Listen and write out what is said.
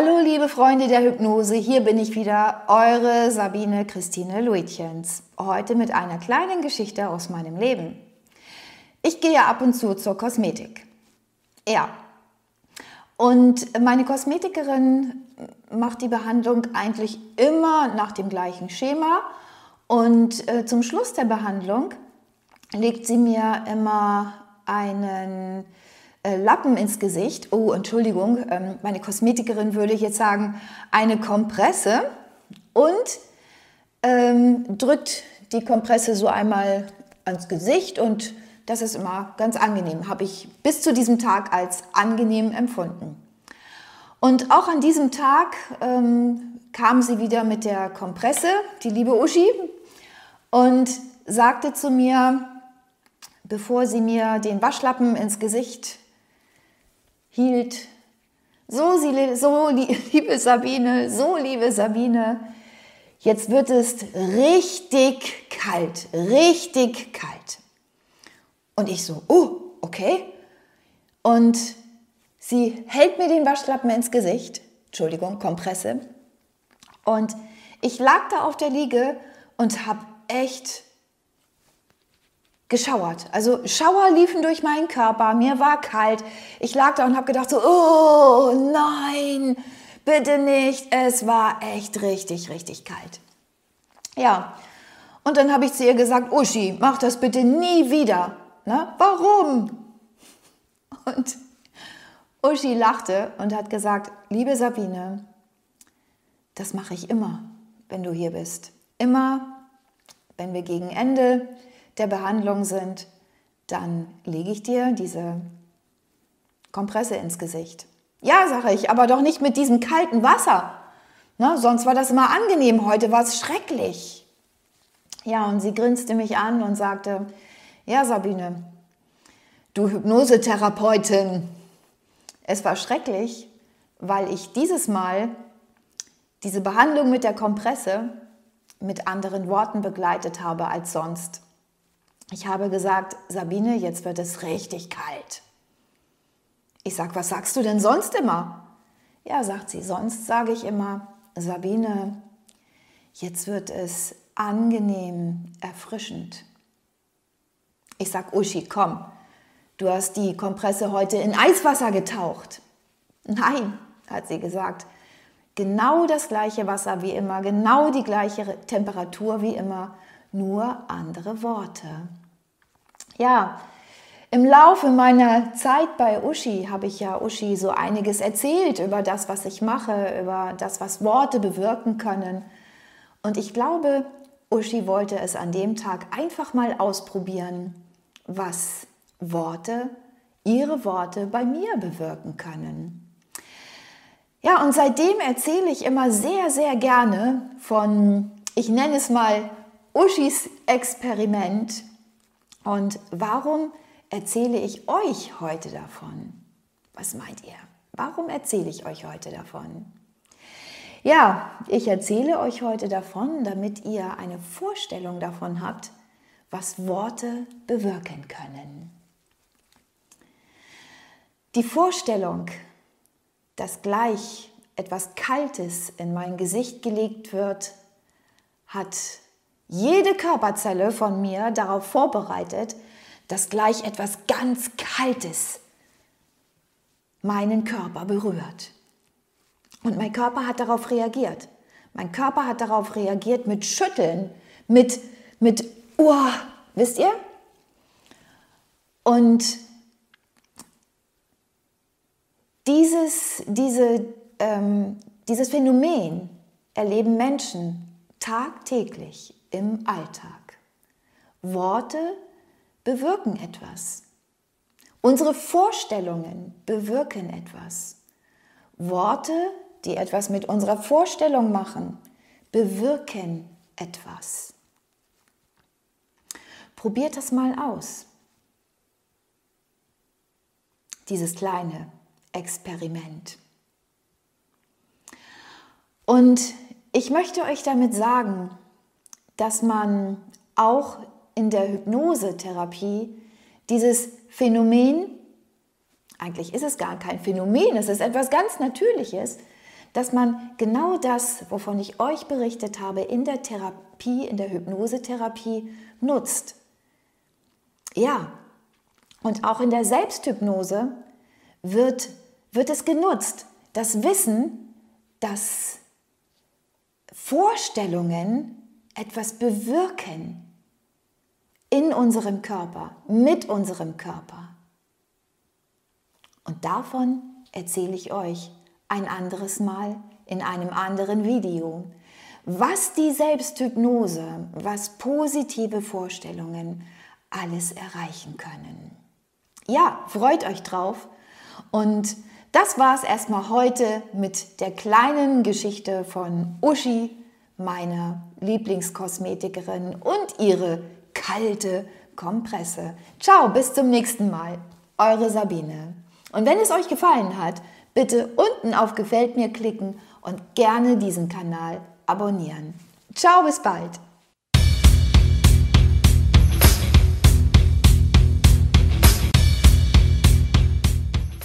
Hallo liebe Freunde der Hypnose, hier bin ich wieder, eure Sabine Christine Luitjens. Heute mit einer kleinen Geschichte aus meinem Leben. Ich gehe ab und zu zur Kosmetik. Ja. Und meine Kosmetikerin macht die Behandlung eigentlich immer nach dem gleichen Schema. Und äh, zum Schluss der Behandlung legt sie mir immer einen Lappen ins Gesicht. Oh, Entschuldigung, ähm, meine Kosmetikerin würde jetzt sagen, eine Kompresse und ähm, drückt die Kompresse so einmal ans Gesicht und das ist immer ganz angenehm. Habe ich bis zu diesem Tag als angenehm empfunden. Und auch an diesem Tag ähm, kam sie wieder mit der Kompresse, die liebe Uschi, und sagte zu mir, bevor sie mir den Waschlappen ins Gesicht hielt. So, so, liebe Sabine, so, liebe Sabine, jetzt wird es richtig kalt, richtig kalt. Und ich so, oh, okay. Und sie hält mir den Waschlappen ins Gesicht, Entschuldigung, Kompresse. Und ich lag da auf der Liege und habe echt geschauert. Also Schauer liefen durch meinen Körper, mir war kalt. Ich lag da und habe gedacht so, oh nein, bitte nicht. Es war echt richtig, richtig kalt. Ja, und dann habe ich zu ihr gesagt, Uschi, mach das bitte nie wieder. Na, warum? Und Uschi lachte und hat gesagt, liebe Sabine, das mache ich immer, wenn du hier bist. Immer, wenn wir gegen Ende der Behandlung sind, dann lege ich dir diese Kompresse ins Gesicht. Ja, sage ich, aber doch nicht mit diesem kalten Wasser. Na, sonst war das immer angenehm, heute war es schrecklich. Ja, und sie grinste mich an und sagte, ja, Sabine, du Hypnosetherapeutin, es war schrecklich, weil ich dieses Mal diese Behandlung mit der Kompresse mit anderen Worten begleitet habe als sonst. Ich habe gesagt, Sabine, jetzt wird es richtig kalt. Ich sage, was sagst du denn sonst immer? Ja, sagt sie, sonst sage ich immer, Sabine, jetzt wird es angenehm, erfrischend. Ich sage, Uschi, komm, du hast die Kompresse heute in Eiswasser getaucht. Nein, hat sie gesagt, genau das gleiche Wasser wie immer, genau die gleiche Temperatur wie immer nur andere Worte. Ja, im Laufe meiner Zeit bei Uschi habe ich ja Uschi so einiges erzählt über das, was ich mache, über das, was Worte bewirken können. Und ich glaube, Uschi wollte es an dem Tag einfach mal ausprobieren, was Worte, ihre Worte bei mir bewirken können. Ja, und seitdem erzähle ich immer sehr, sehr gerne von, ich nenne es mal Uschis Experiment. Und warum erzähle ich euch heute davon? Was meint ihr? Warum erzähle ich euch heute davon? Ja, ich erzähle euch heute davon, damit ihr eine Vorstellung davon habt, was Worte bewirken können. Die Vorstellung, dass gleich etwas Kaltes in mein Gesicht gelegt wird, hat jede Körperzelle von mir darauf vorbereitet, dass gleich etwas ganz Kaltes meinen Körper berührt. Und mein Körper hat darauf reagiert. Mein Körper hat darauf reagiert mit Schütteln, mit, mit, uh, wisst ihr? Und dieses, diese, ähm, dieses Phänomen erleben Menschen tagtäglich im Alltag. Worte bewirken etwas. Unsere Vorstellungen bewirken etwas. Worte, die etwas mit unserer Vorstellung machen, bewirken etwas. Probiert das mal aus. Dieses kleine Experiment. Und ich möchte euch damit sagen, dass man auch in der Hypnosetherapie dieses Phänomen, eigentlich ist es gar kein Phänomen, es ist etwas ganz Natürliches, dass man genau das, wovon ich euch berichtet habe, in der Therapie, in der Hypnosetherapie nutzt. Ja, und auch in der Selbsthypnose wird, wird es genutzt. Das Wissen, dass Vorstellungen etwas bewirken in unserem Körper, mit unserem Körper. Und davon erzähle ich euch ein anderes Mal in einem anderen Video, was die Selbsthypnose, was positive Vorstellungen alles erreichen können. Ja, freut euch drauf. Und das war es erstmal heute mit der kleinen Geschichte von Uschi, meiner Lieblingskosmetikerin und ihre kalte Kompresse. Ciao, bis zum nächsten Mal. Eure Sabine. Und wenn es euch gefallen hat, bitte unten auf Gefällt mir klicken und gerne diesen Kanal abonnieren. Ciao, bis bald.